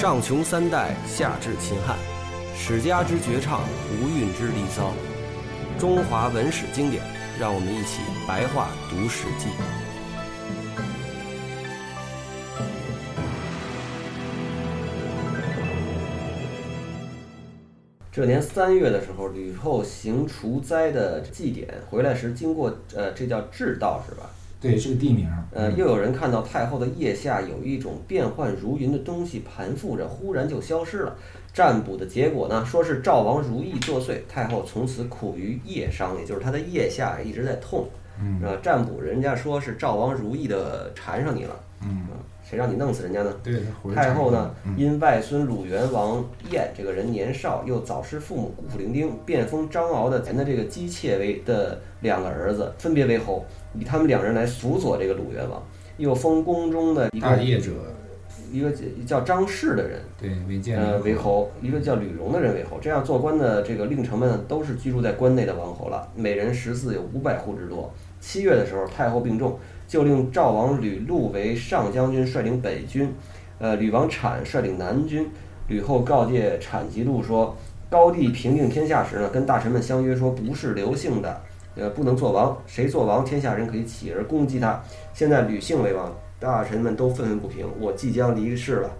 上穷三代，下至秦汉，史家之绝唱，无韵之离骚，中华文史经典，让我们一起白话读《史记》。这年三月的时候，吕后行除灾的祭典回来时，经过呃，这叫至道是吧？对，是个地名。呃，又有人看到太后的腋下有一种变幻如云的东西盘附着，忽然就消失了。占卜的结果呢，说是赵王如意作祟，太后从此苦于腋伤，也就是她的腋下一直在痛。嗯，呃，占卜人家说是赵王如意的缠上你了。嗯，谁让你弄死人家呢？对，太后呢，嗯因外孙鲁元王晏这个人年少，又早失父母，孤苦伶仃，便封张敖的前的这个姬妾为的两个儿子，分别为侯，以他们两人来辅佐这个鲁元王，又封宫中的一个大业者，一个叫张氏的人，对，为建呃为侯，一个叫吕荣的人为侯。这样做官的这个令臣们都是居住在关内的王侯了，每人食祀有五百户之多。七月的时候，太后病重，就令赵王吕禄为上将军，率领北军；呃，吕王产率领南军。吕后告诫产及禄说：“高帝平定天下时呢，跟大臣们相约说，不是刘姓的，呃，不能做王。谁做王，天下人可以起而攻击他。现在吕姓为王，大臣们都愤愤不平。我即将离世了，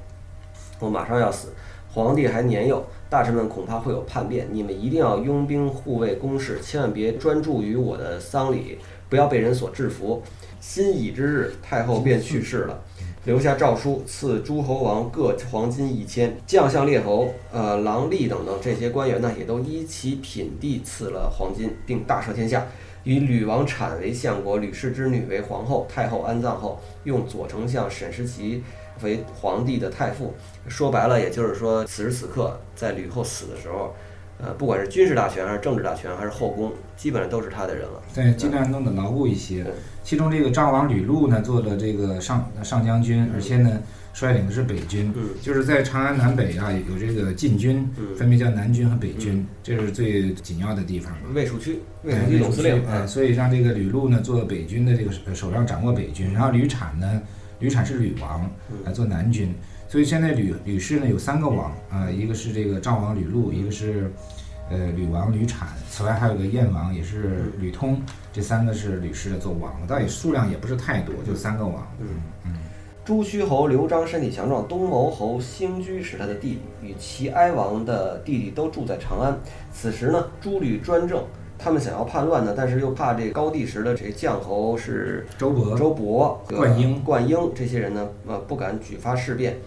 我马上要死。皇帝还年幼，大臣们恐怕会有叛变。你们一定要拥兵护卫宫室，千万别专注于我的丧礼，不要被人所制服。辛乙之日，太后便去世了。”留下诏书，赐诸侯王各黄金一千，将相列侯、呃郎吏等等这些官员呢，也都依其品地赐了黄金，并大赦天下。以吕王产为相国，吕氏之女为皇后。太后安葬后，用左丞相沈石奇为皇帝的太傅。说白了，也就是说，此时此刻，在吕后死的时候，呃，不管是军事大权，还是政治大权，还是后宫，基本上都是他的人了。对，尽量弄得牢固一些对。其中这个张王吕禄呢，做了这个上上将军，而且呢，率领的是北军，嗯就是在长安南北啊有这个禁军，嗯分别叫南军和北军，这是最紧要的地方嘛。卫戍区，卫哎戍区总司令，哎，所以让这个吕禄呢做北军的这个手手上掌握北军，然后吕产呢，吕产是吕王来做南军，所以现在吕吕氏呢有三个王啊、一个是这个赵王吕禄，一个是呃吕王吕产，此外还有个燕王也是吕通，这三个是吕氏的做王，倒也数量也不是太多，就三个王。嗯。嗯朱虚侯刘璋身体强壮，东牟侯兴居是他的弟弟，与齐哀王的弟弟都住在长安。此时呢，朱吕专政，他们想要叛乱呢，但是又怕这个高帝时的这将侯是周勃、周勃、灌婴灌婴这些人呢，呃，不敢举发事变。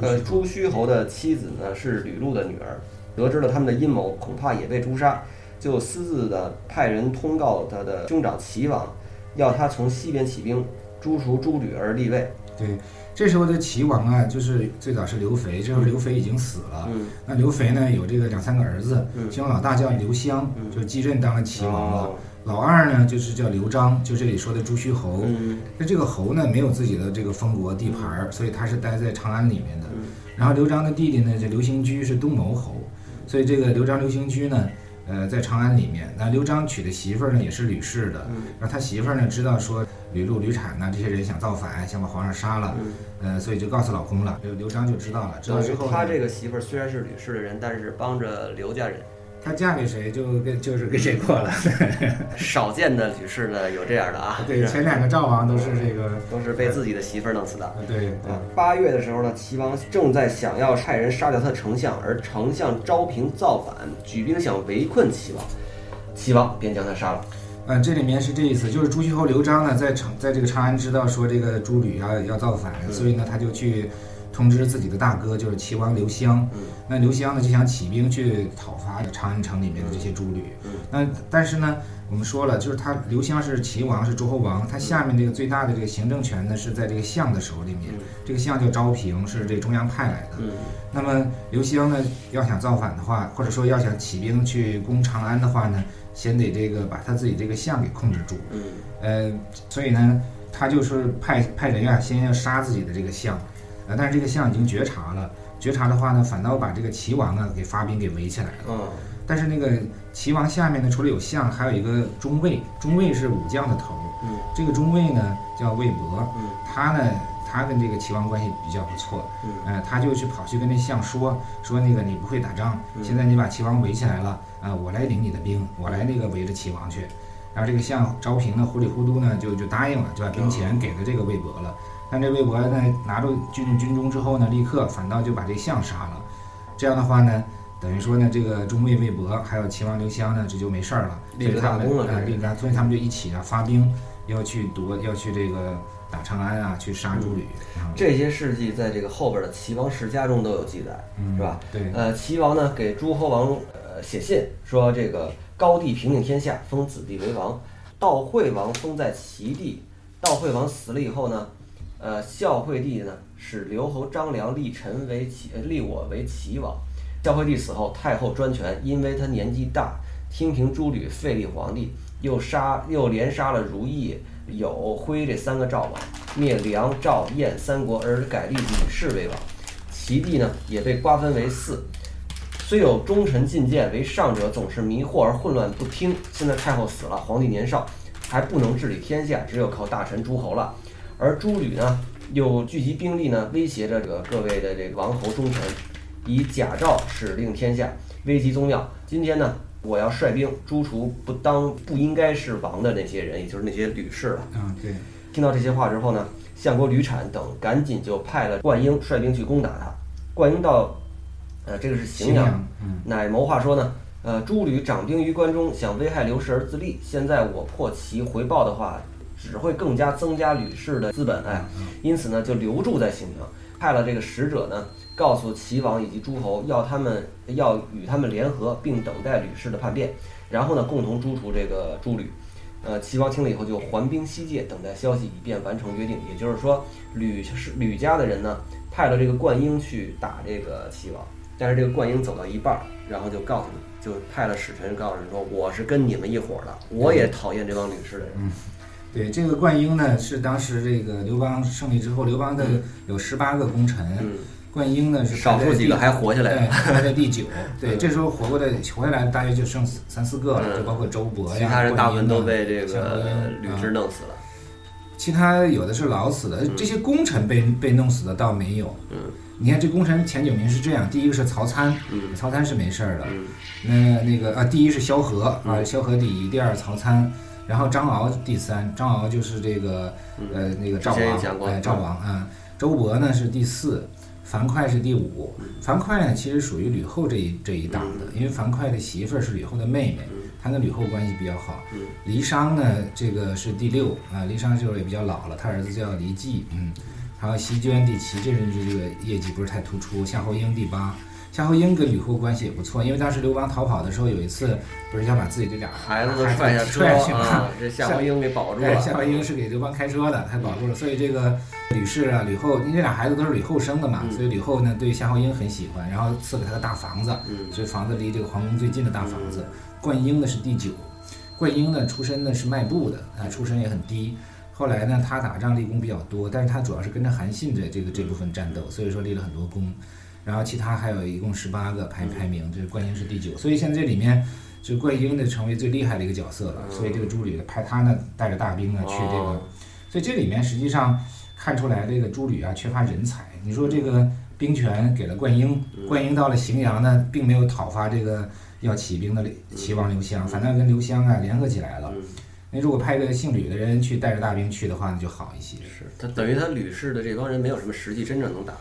呃，朱虚侯的妻子呢是吕禄的女儿，得知了他们的阴谋，恐怕也被诛杀，就私自的派人通告他的兄长齐王，要他从西边起兵诛除诸吕而立位。对，这时候的齐王啊，就是最早是刘肥，这时候刘肥已经死了。嗯那刘肥呢有这个两三个儿子，嗯其中老大叫刘襄，嗯就继任当了齐王了。哦老二呢就是叫刘璋，就这里说的朱虚侯。嗯那这个侯呢没有自己的这个封国地盘儿，所以他是待在长安里面的。嗯然后刘璋的弟弟呢，这刘兴居是东牟侯，所以这个刘璋、刘兴居呢，呃，在长安里面。那刘璋娶的媳妇儿呢也是吕氏的，嗯然后他媳妇儿呢知道说吕禄、吕产呐这些人想造反，想把皇上杀了，嗯，呃，所以就告诉老公了。刘刘璋就知道了，知道之后，他这个媳妇儿虽然是吕氏的人，但是帮着刘家人。她嫁给谁就跟就是跟谁过了。少见的吕氏呢有这样的啊，对，是前两个赵王都是这个，都是被自己的媳妇儿弄死的。呃对八月的时候呢，齐王正在想要派人杀掉他的丞相，而丞相昭平造反，举兵想围困齐王，齐王便将他杀了。嗯，这里面是这意思，就是朱虚侯刘璋呢，在长在这个长安知道说这个朱吕要要造反，嗯所以呢，他就去通知自己的大哥，就是齐王刘襄。嗯那刘襄呢就想起兵去讨伐长安城里面的这些朱吕。嗯那但是呢，我们说了，就是他刘襄是齐王，是诸侯王，他下面这个最大的这个行政权呢是在这个相的手里面。嗯这个相叫昭平，是这中央派来的。嗯那么刘襄呢，要想造反的话，或者说要想起兵去攻长安的话呢，先得这个把他自己这个相给控制住。嗯呃，所以呢，他就是派派人呀，先要杀自己的这个相，呃，但是这个相已经觉察了，觉察的话呢，反倒把这个齐王啊给发兵给围起来了。嗯但是那个齐王下面呢，除了有相，还有一个中尉，中尉是武将的头儿。嗯这个中尉呢叫魏博，嗯他呢他跟这个齐王关系比较不错，嗯呃，他就去跑去跟那相说说那个你不会打仗，嗯现在你把齐王围起来了，啊、我来领你的兵，我来那个围着齐王去。然后这个相昭平呢，糊里糊涂呢就就答应了，就把兵钱给了这个魏博了。但这魏博呢拿着军入军中之后呢，立刻反倒就把这相杀了。这样的话呢，等于说呢，这个中尉魏博还有齐王刘襄呢，这就没事儿了。立了大功了立了大，所以他们就一起啊发兵要去夺，要去这个打长安啊，去杀诸吕。啊这些事迹在这个后边的齐王世家中都有记载，嗯是吧？对，呃，齐王呢给诸侯王呃写信说，这个高帝平定天下，封子弟为王。悼惠王封在齐地，悼惠王死了以后呢，呃，孝惠帝呢使刘侯张良立陈为齐，呃立我为齐王。孝惠帝死后，太后专权，因为他年纪大，听凭诸吕废立皇帝，又杀又连杀了如意、有辉这三个赵王，灭梁、赵、燕三国，而改立吕氏为王。齐地呢也被瓜分为四，虽有忠臣进谏，为上者总是迷惑而混乱不听。现在太后死了，皇帝年少，还不能治理天下，只有靠大臣诸侯了。而诸吕呢，又聚集兵力呢，威胁着这个各位的这个王侯忠臣，以假诏使令天下，危及宗庙。今天呢，我要率兵诛除不当不应该是王的那些人，也就是那些吕氏了。嗯对，听到这些话之后呢，相国吕产等赶紧就派了灌婴率兵去攻打他。灌婴到，呃，这个是荥阳，嗯乃谋划说呢，呃，诸吕掌兵于关中，想危害刘氏而自立。现在我破其回报的话，只会更加增加吕氏的资本，哎，因此呢，就留住在荥阳，派了这个使者呢，告诉齐王以及诸侯，要他们要与他们联合，并等待吕氏的叛变，然后呢，共同诛除这个诸吕。呃，齐王听了以后就还兵西界，等待消息，以便完成约定。也就是说，吕是吕家的人呢，派了这个灌婴去打这个齐王，但是这个灌婴走到一半儿，然后就告诉你，就派了使臣告诉人说，我是跟你们一伙儿的，我也讨厌这帮吕氏的人。对，这个灌婴呢是当时这个刘邦胜利之后，刘邦的有十八个功臣，嗯，灌婴呢是少数几个还活下来对，了，排在第九。对，嗯这时候活过来活下来大约就剩三四个了，嗯就包括周勃呀，其他人大部分都被这个吕啊雉弄死了。其他有的是老死的，这些功臣被被弄死的倒没有。嗯你看这功臣前九名是这样，第一个是曹参，嗯曹参是没事儿的。嗯那那个啊，第一是萧何啊，嗯萧何第一，第二曹参，然后张敖第三，张敖就是这个呃那个赵王哎赵王啊，周勃呢是第四，樊哙是第五。嗯樊哙呢其实属于吕后这一这一档的，因为樊哙的媳妇儿是吕后的妹妹，他跟吕后关系比较好。嗯郦商呢这个是第六啊，郦商就是也比较老了，他儿子叫离季，嗯，还有席绢第七，这人就这个业绩不是太突出。夏侯婴第八。夏侯婴跟吕后关系也不错，因为当时刘邦逃跑的时候，有一次不是想把自己这俩孩子都踹下去吗？啊，这夏侯婴给保住 哎，了。夏侯婴是给刘邦开车的，他保住了。所以这个吕氏啊，吕后，因为这俩孩子都是吕后生的嘛，嗯所以吕后呢对夏侯婴很喜欢，然后赐给他个大房子，嗯所以房子离这个皇宫最近的大房子。灌婴呢是第九，灌婴呢出身呢是卖布的，啊，出身也很低。后来呢，他打仗立功比较多，但是他主要是跟着韩信这这个这部分战斗，所以说立了很多功。然后其他还有一共十八个排排名，这灌婴是第九，所以现在这里面这灌婴呢成为最厉害的一个角色了。所以这个朱吕派他呢带着大兵呢去这个哦，所以这里面实际上看出来这个朱吕啊缺乏人才。你说这个兵权给了灌婴，灌婴到了荥阳呢，并没有讨伐这个要起兵的齐王刘襄，反倒跟刘襄啊联合起来了。嗯，那如果派个姓吕的人去带着大兵去的话，那就好一些。是他等于他吕氏的这帮人没有什么实际真正能打的。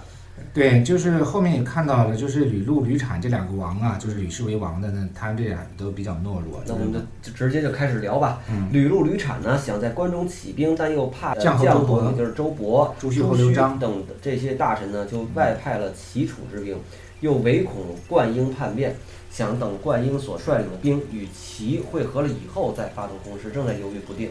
对，就是后面也看到了，就是吕禄、吕产这两个王啊，就是吕氏为王的呢，他们这俩都比较懦弱。那我们就就直接就开始聊吧。嗯吕禄、吕产呢，想在关中起兵，但又怕呃绛侯周勃绛侯，也就是周勃、朱虚侯刘璋等这些大臣呢，就外派了齐楚之兵，又唯恐灌婴叛变，想等灌婴所率领的兵与齐会合了以后再发动攻势，正在犹豫不定。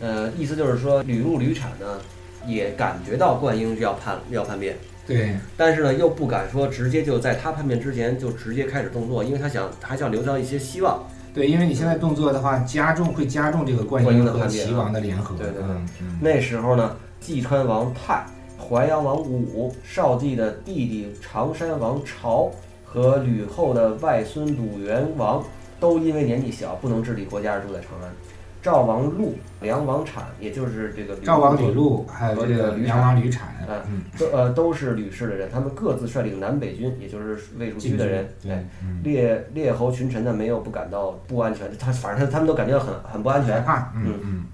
呃，意思就是说，吕禄、吕产呢，也感觉到灌婴要叛要叛变，对，但是呢，又不敢说直接就在他叛变之前就直接开始动作，因为他想还想留下一些希望。对，因为你现在动作的话，加重会加重这个灌灌婴婴和齐王的联合。对对对那时候呢，济川王泰、淮阳王武、少帝的弟弟常山王朝和吕后的外孙鲁元王，都因为年纪小不能治理国家而住在长安。赵王禄、梁王产，也就是这个赵王吕禄，还有这个梁王吕产，嗯，都呃都是吕氏的人，他们各自率领南北军，也就是魏蜀区的人，对，列列侯群臣呢，没有不感到不安全，他反正他们都感觉很很不安全，嗯嗯。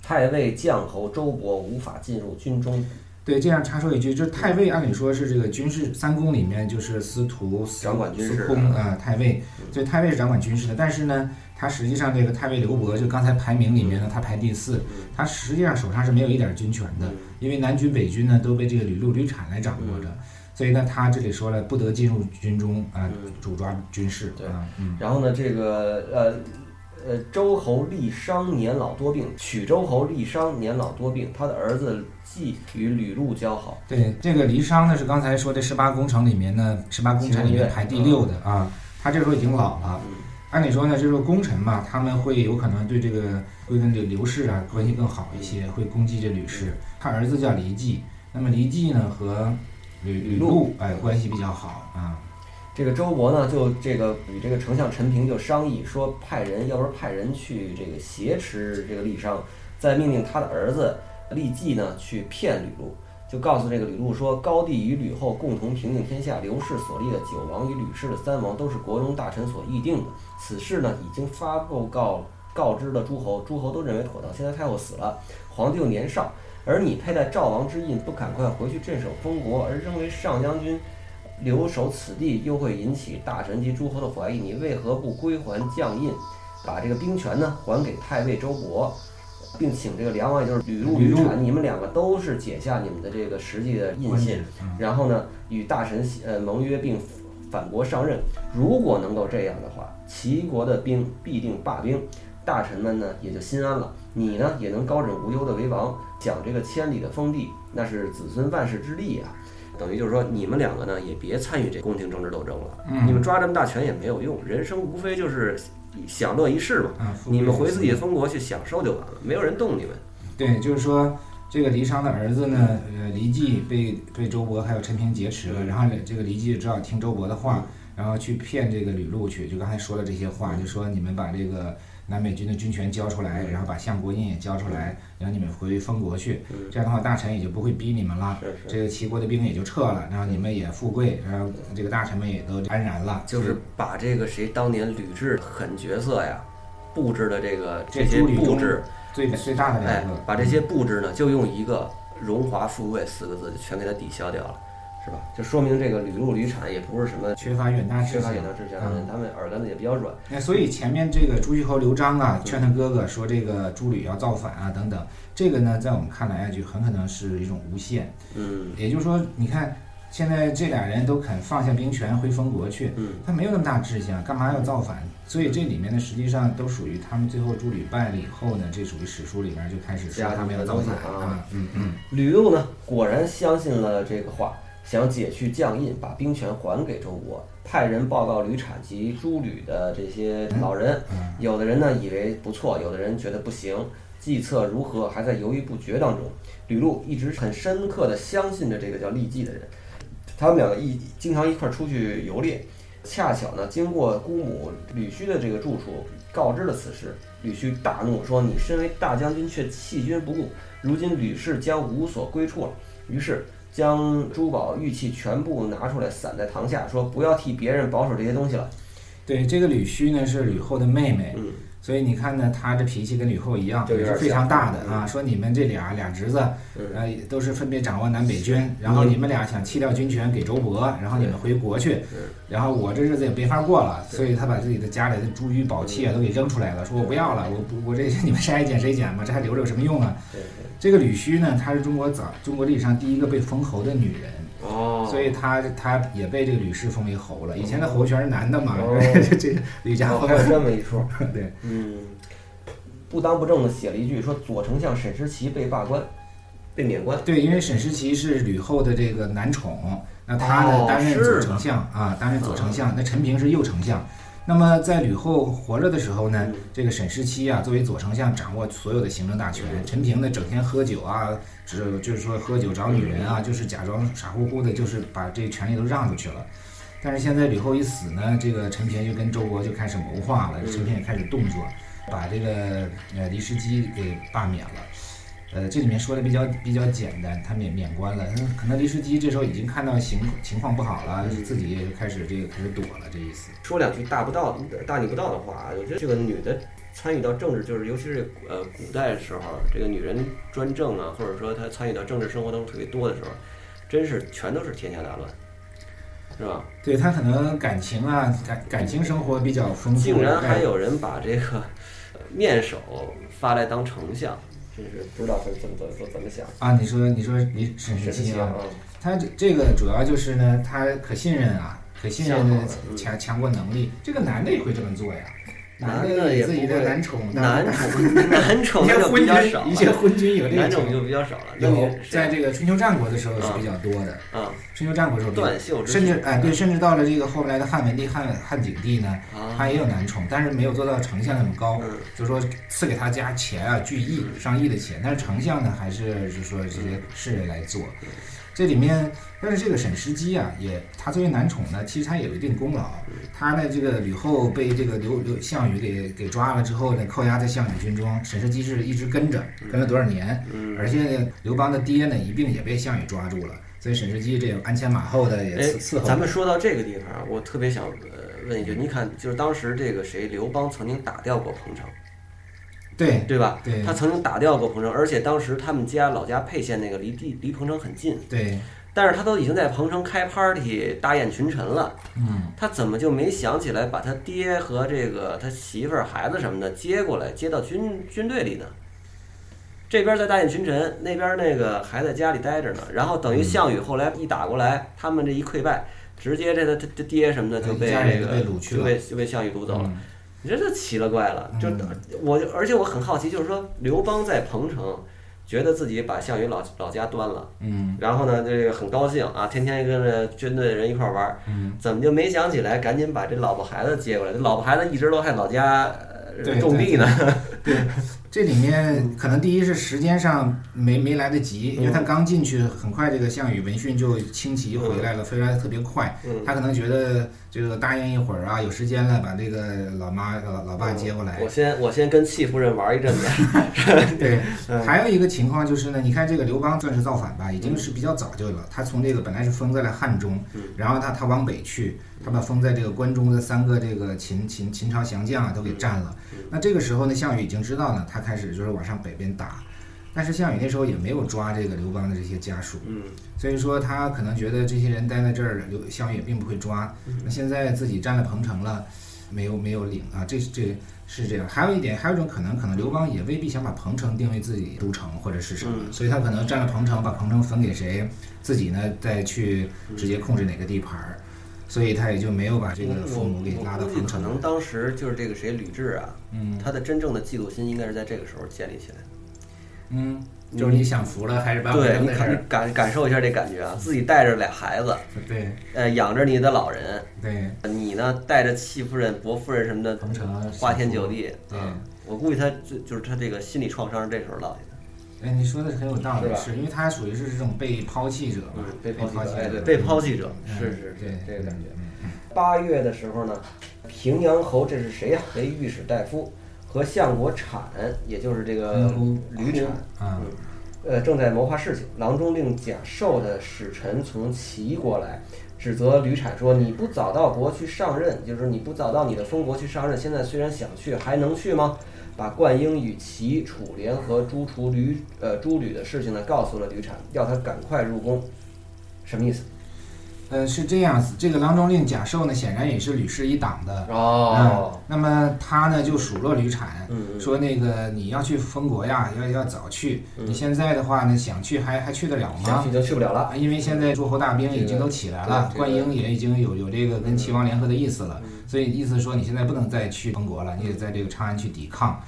太尉、将侯、周勃无法进入军中。对，这样插说一句，就是太尉，按理说是这个军事三公里面，就是司徒、掌管军事、司空啊，太尉。所以太尉是掌管军事的，但是呢，他实际上这个太尉刘伯，就刚才排名里面呢，他排第四，他实际上手上是没有一点军权的，因为南军北军呢都被这个吕禄、吕产来掌握着，所以呢，他这里说了不得进入军中啊，主抓军事。对，嗯。然后呢，这个呃。呃，周侯立商年老多病，曲周侯立商年老多病，他的儿子季与吕禄交好。对，这个离商呢是刚才说的十八功臣里面呢，十八功臣里面排第六的啊。他这时候已经老了，按理说呢，这个功臣嘛，他们会有可能对这个会跟这个刘氏啊关系更好一些，会攻击这吕氏。他儿子叫黎季，那么黎季呢和吕吕禄哎关系比较好啊。这个周勃呢，就这个与这个丞相陈平就商议说，派人，要不然派人去这个挟持这个郦商，再命令他的儿子郦季呢去骗吕禄，就告诉这个吕禄说，高帝与吕后共同平定天下，刘氏所立的九王与吕氏的三王都是国中大臣所议定的，此事呢已经发布告告知了诸侯，诸侯都认为妥当。现在太后死了，皇帝又年少，而你佩戴赵王之印，不赶快回去镇守封国，而仍为上将军。留守此地又会引起大臣及诸侯的怀疑，你为何不归还将印，把这个兵权呢还给太尉周勃，并请这个梁王，也就是吕禄、吕产，你们两个都是解下你们的这个实际的印信，然后呢与大臣呃盟约并反国上任。如果能够这样的话，齐国的兵必定罢兵，大臣们呢也就心安了，你呢也能高枕无忧的为王，享这个千里的封地，那是子孙万世之利啊。等于就是说，你们两个呢也别参与这宫廷政治斗争了。你们抓这么大权也没有用，人生无非就是享乐一世嘛。你们回自己的封国去享受就完了，没有人动你们。对，就是说这个离商的儿子呢，呃，离季被被周勃还有陈平劫持了，然后这个离季只好听周勃的话，然后去骗这个吕禄去，就刚才说了这些话，就说你们把这个。南北军的军权交出来，然后把相国印也交出来，然后你们回封国去。这样的话，大臣也就不会逼你们了。这个齐国的兵也就撤了，然后你们也富贵，然后这个大臣们也都安然了。就是把这个谁当年吕雉狠角色呀，布置的这个这些布置最最大的两个，把这些布置呢，就用一个荣华富贵四个字就全给它抵消掉了。是吧？就说明这个吕禄、吕产也不是什么缺乏远大缺乏远大志向的人，他们耳根子也比较软。那所以前面这个朱虚侯刘璋啊，劝他哥哥说这个朱吕要造反啊等等，这个呢，在我们看来啊，就很可能是一种诬陷。嗯，也就是说，你看现在这俩人都肯放下兵权回封国去，嗯，他没有那么大志向，干嘛要造反？所以这里面呢，实际上都属于他们最后朱吕败了以后呢，这属于史书里面就开始说他们要造反啊。嗯嗯，吕禄呢，果然相信了这个话。想解去将印，把兵权还给周勃，派人报告吕产及诸吕的这些老人。有的人呢以为不错，有的人觉得不行，计策如何还在犹豫不决当中。吕禄一直很深刻的相信着这个叫郦季的人，他们两个一经常一块出去游猎。恰巧呢，经过姑母吕须的这个住处，告知了此事。吕须大怒，说：“你身为大将军，却弃军不顾，如今吕氏将无所归处了。”于是。将珠宝玉器全部拿出来，散在堂下，说不要替别人保守这些东西了。对，这个吕须呢是吕后的妹妹，嗯，所以你看呢，他这脾气跟吕后一样，也是非常大的啊。说你们这俩俩侄子，呃，都是分别掌握南北军，然后你们俩想弃掉军权给周勃，然后你们回国去，然后我这日子也没法过了，所以他把自己的家里的珠玉宝器啊都给扔出来了，说我不要了，我不，我这你们谁爱捡谁捡吧，这还留着有什么用啊？这个吕须呢，她是中国早中国历史上第一个被封侯的女人哦，所以他他也被这个吕氏封为侯了。以前的侯全是男的嘛，这个吕家还有这 么一说。对，嗯，不当不正的写了一句说左丞相沈石奇被罢官，被免官。对，因为沈石奇是吕后的这个男宠，那他呢担任左丞相啊，担任左丞相。那陈平是右丞相。那么在吕后活着的时候呢，这个沈石期啊，作为左丞相，掌握所有的行政大权。陈平呢，整天喝酒啊，只就是说喝酒找女人啊，就是假装傻乎乎的，就是把这权利都让出去了。但是现在吕后一死呢，这个陈平就跟周勃就开始谋划了，陈平也开始动作。把这个呃李世基给罢免了。呃，这里面说的比较比较简单，他免免官了。嗯，可能黎世基这时候已经看到情情况不好了，自己也开始这个开始躲了，这意思。说两句大不道大逆不道的话，我觉得这个女的参与到政治，就是尤其是呃古代的时候，这个女人专政啊，或者说她参与到政治生活当中特别多的时候，真是全都是天下大乱，是吧？对她可能感情啊感感情生活比较丰富，竟然还有人把这个面首发来当丞相。真是不知道他怎么怎么怎么想啊！你说你说你沈世清啊，他这这个主要就是呢，他可信任啊，可信任的强强国能力，这个男的也会这么做呀。男的也自己的男宠，男 宠，男宠就比较少，一些昏君有这个男宠就比较少了。有在这个春秋战国的时候是比较多的。啊，春秋战国时候，断袖甚至哎对，甚至到了这个后来的汉文帝、汉汉景帝呢，他也有男宠，但是没有做到丞相那么高，就说赐给他家钱啊，巨亿上亿的钱，但是丞相呢，还是就说这些士人来做。这里面，但是这个沈石基啊，也他作为男宠呢，其实他也有一定功劳。他呢，这个吕后被这个刘刘项羽给给抓了之后呢，扣押在项羽军中，沈石基是一直跟着，跟了多少年？而且刘邦的爹呢，一并也被项羽抓住了，所以沈石基这个鞍前马后的也伺候。咱们说到这个地方，我特别想呃问一句，你看，就是当时这个谁，刘邦曾经打掉过彭城。对对吧？对，他曾经打掉过彭城，而且当时他们家老家沛县那个离地离彭城很近。对，但是他都已经在彭城开 party 大宴群臣了。嗯，他怎么就没想起来把他爹和这个他媳妇儿、孩子什么的接过来，接到军军队里呢？这边在大宴群臣，那边那个还在家里待着呢。然后等于项羽后来一打过来，他们这一溃败，直接这个他他爹什么的就被这个就被就被项羽掳走了。你这就奇了怪了，就我，而且我很好奇，就是说刘邦在彭城，觉得自己把项羽老老家端了，嗯，然后呢，这个很高兴啊，天天跟着军队的人一块玩儿，嗯，怎么就没想起来赶紧把这老婆孩子接过来？这老婆孩子一直都在老家种地呢。对，这里面可能第一是时间上没没来得及，因为他刚进去，很快这个项羽闻讯就轻骑回来了，飞来的特别快，他可能觉得。这个答应一会儿啊，有时间了把这个老妈老老爸接过来。我先我先跟戚夫人玩一阵子。对，还有一个情况就是呢，你看这个刘邦算是造反吧，已经是比较早就了。他从这个本来是封在了汉中，然后他他往北去，他把封在这个关中的三个这个秦秦秦朝降将啊都给占了。那这个时候呢，项羽已经知道呢，他开始就是往上北边打。但是项羽那时候也没有抓这个刘邦的这些家属，嗯，所以说他可能觉得这些人待在这儿，刘项羽也并不会抓。那现在自己占了彭城了，没有没有领啊，这这是这样。还有一点，还有一种可能，可能刘邦也未必想把彭城定为自己都城或者是什么，所以他可能占了彭城，把彭城分给谁，自己呢再去直接控制哪个地盘儿，所以他也就没有把这个父母给拉到彭城。可能当时就是这个谁吕雉啊，嗯，他的真正的嫉妒心应该是在这个时候建立起来的。嗯，就是你享福了还是把对，你感感感受一下这感觉啊，自己带着俩孩子，对，呃，养着你的老人，对，你呢带着戚夫人、伯夫人什么的，彭城花天酒地，嗯，我估计他就就是他这个心理创伤是这时候落下的。哎，你说的很有道理，是因为他属于是这种被抛弃者嘛，被抛弃，哎，对，被抛弃者，是是，对这个感觉。八月的时候呢，平阳侯这是谁呀？为御史大夫，和相国产，也就是这个吕产，嗯。呃，正在谋划事情。郎中令贾寿的使臣从齐国来，指责吕产说：“你不早到国去上任，就是你不早到你的封国去上任。现在虽然想去，还能去吗？”把灌婴与齐、楚联合诛除吕呃诛吕的事情呢，告诉了吕产，要他赶快入宫。什么意思？呃，是这样子，这个郎中令贾寿呢，显然也是吕氏一党的哦。那么他呢，就数落吕产，说那个你要去封国呀，要要早去。你现在的话呢，想去还还去得了吗？想去就去不了了，因为现在诸侯大兵已经都起来了，灌婴也已经有有这个跟齐王联合的意思了，所以意思说你现在不能再去封国了，你得在这个长安去抵抗。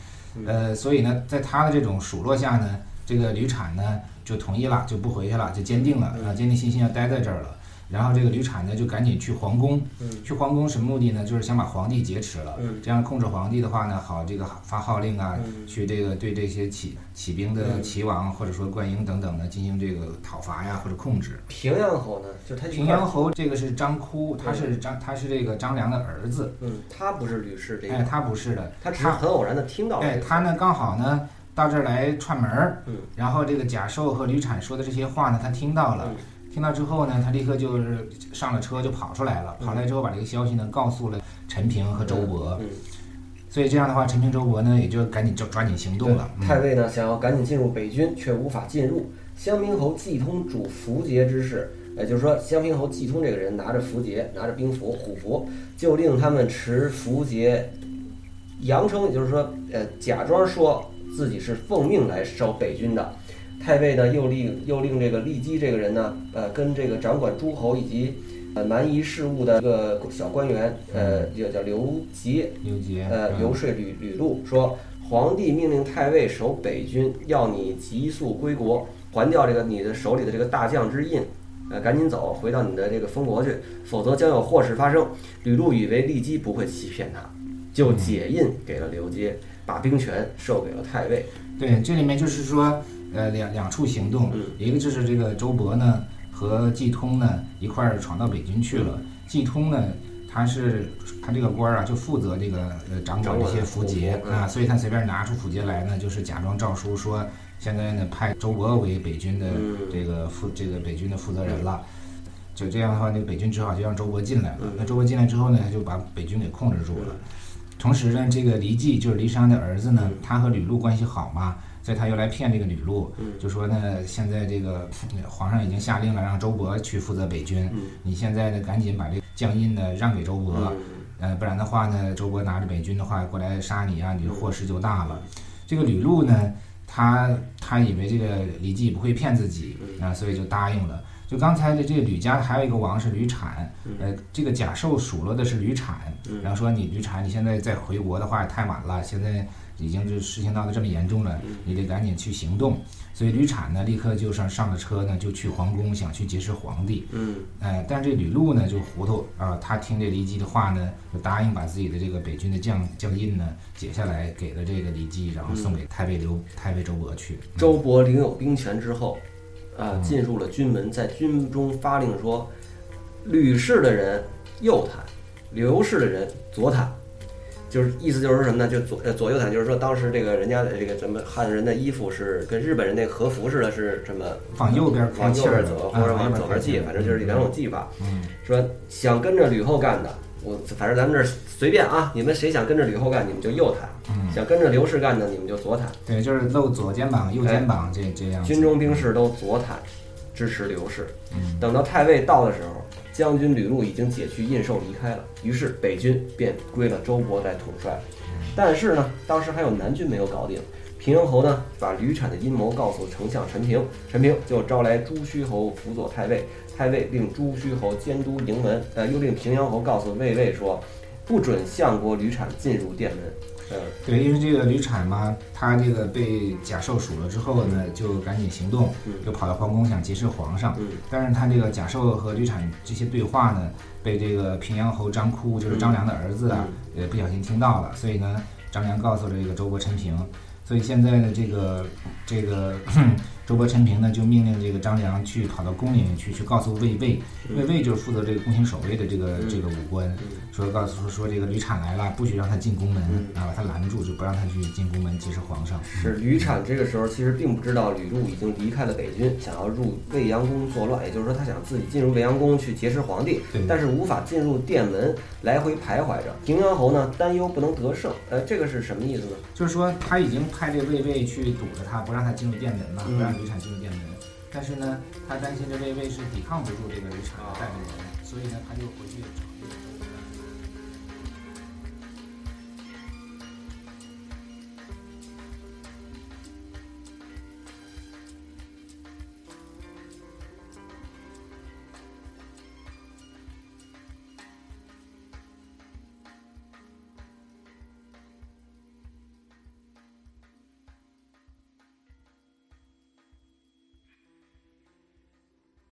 呃，所以呢，在他的这种数落下呢，这个吕产呢就同意了，就不回去了，就坚定了啊，坚定信心要待在这儿了。然后这个吕产呢就赶紧去皇宫，嗯。去皇宫什么目的呢？就是想把皇帝劫持了，嗯。这样控制皇帝的话呢，好这个发号令啊，嗯。去这个对这些起起兵的嗯。齐王或者说灌婴等等呢进行这个讨伐呀或者控制。平阳侯呢，就他平阳侯这个是张哭，他是张他是这个张良的儿子，嗯，他不是吕氏这哎，个，他不是的，他只是很偶然的听到了。哎，他呢刚好呢到这儿来串门儿，嗯。然后这个贾寿和吕产说的这些话呢，他听到了，嗯听到之后呢，他立刻就是上了车就跑出来了，嗯跑来之后把这个消息呢告诉了陈平和周勃，嗯，所以这样的话，陈平周勃呢也就赶紧就抓紧行动了。嗯太尉呢想要赶紧进入北军，却无法进入。襄平侯季通主符节之事，也就是说，襄平侯季通这个人拿着符节，拿着兵符、虎符，就令他们持符节，扬称，也就是说，呃，假装说自己是奉命来守北军的。太尉呢又令又令这个骊姬这个人呢，呃，跟这个掌管诸侯以及呃蛮夷事务的一个小官员，呃，叫叫刘杰，刘杰，呃，嗯游说吕吕禄说，皇帝命令太尉守北军，要你急速归国，还掉这个你的手里的这个大将之印，呃，赶紧走，回到你的这个封国去，否则将有祸事发生。吕禄以为骊姬不会欺骗他，就解印给了刘阶，把兵权授给了太尉。对，这里面就是说，呃，两两处行动，嗯一个就是这个周勃呢和季通呢一块儿闯到北军去了。季通呢，他是他这个官儿啊，就负责这个呃掌管这些符节啊，所以他随便拿出符节来呢，就是假装诏书说，现在呢派周勃为北军的嗯这个负这个北军的负责人了。就这样的话，那个北军只好就让周勃进来了嗯。那周勃进来之后呢，就把北军给控制住了。同时呢，这个黎季就是黎山的儿子呢嗯，他和吕禄关系好嘛，所以他又来骗这个吕禄，嗯。就说呢，现在这个呃皇上已经下令了，让周勃去负责北军，嗯。你现在呢赶紧把这个将印呢让给周勃，嗯。呃，不然的话呢，周勃拿着北军的话过来杀你啊，你的祸事就大了。这个吕禄呢，他他以为这个李济不会骗自己啊，所以就答应了。就刚才的这个吕家还有一个王是吕产，呃，这个贾寿数落的是吕产，然后说你吕产，你现在再回国的话太晚了，现在已经这事情闹得这么严重了，你得赶紧去行动。所以吕产呢，立刻就上上了车呢，就去皇宫，想去结识皇帝。嗯呃，但是这吕禄呢就糊涂啊、他听这骊姬的话呢，就答应把自己的这个北军的将将印呢解下来，给了这个骊姬，然后送给太尉刘太尉周勃去。周勃领有兵权之后，啊，进入了军门，在军中发令说，吕氏的人右袒，刘氏的人左袒，就是意思就是说什么呢？就左呃左右袒，就是说当时这个人家的这个咱们汉人的衣服是跟日本人那个和服似的，是什么往右边开往右边走，啊或者往左边系，反正就是两种系法。嗯说想跟着吕后干的，我反正咱们这儿随便啊，你们谁想跟着吕后干，你们就右袒；嗯，想跟着刘氏干的，你们就左袒。对，就是露左肩膀、右肩膀这这样。军中兵士都左袒支持刘氏。嗯等到太尉到的时候，将军吕禄已经解去印绶离开了，于是北军便归了周勃来统帅。但是呢，当时还有南军没有搞定。平阳侯呢，把吕产的阴谋告诉丞相陈平，陈平就招来朱虚侯辅佐太尉，太尉令朱虚侯监督营门，呃，又令平阳侯告诉卫尉说，不准相国吕产进入殿门。呃，对，因为这个吕产嘛，他这个被贾寿数了之后呢，就赶紧行动，嗯就跑到皇宫想结识皇上。嗯。但是他这个贾寿和吕产这些对话呢，被这个平阳侯张哭，就是张良的儿子啊，呃不小心听到了，所以呢，张良告诉了这个周勃、陈平，所以现在呢，这个这个周勃、陈平呢，就命令这个张良去跑到宫里面去，去告诉卫尉，卫尉就是负责这个宫廷守卫的这个这个武官，说告诉说说这个吕产来了，不许让他进宫门啊，把他拦住，就不让他去进宫门结识皇上。是吕产这个时候其实并不知道吕禄已经离开了北军，想要入未央宫作乱，也就是说他想自己进入未央宫去结识皇帝，但是无法进入殿门，来回徘徊着。平阳侯呢担忧不能得胜，呃，这个是什么意思呢？就是说他已经派这个卫尉去堵着他，不让他进入殿门嘛，嗯不让吕产进入殿门。但是呢，他担心这卫尉是抵抗不住这个流产带的人，所以呢，他就回去。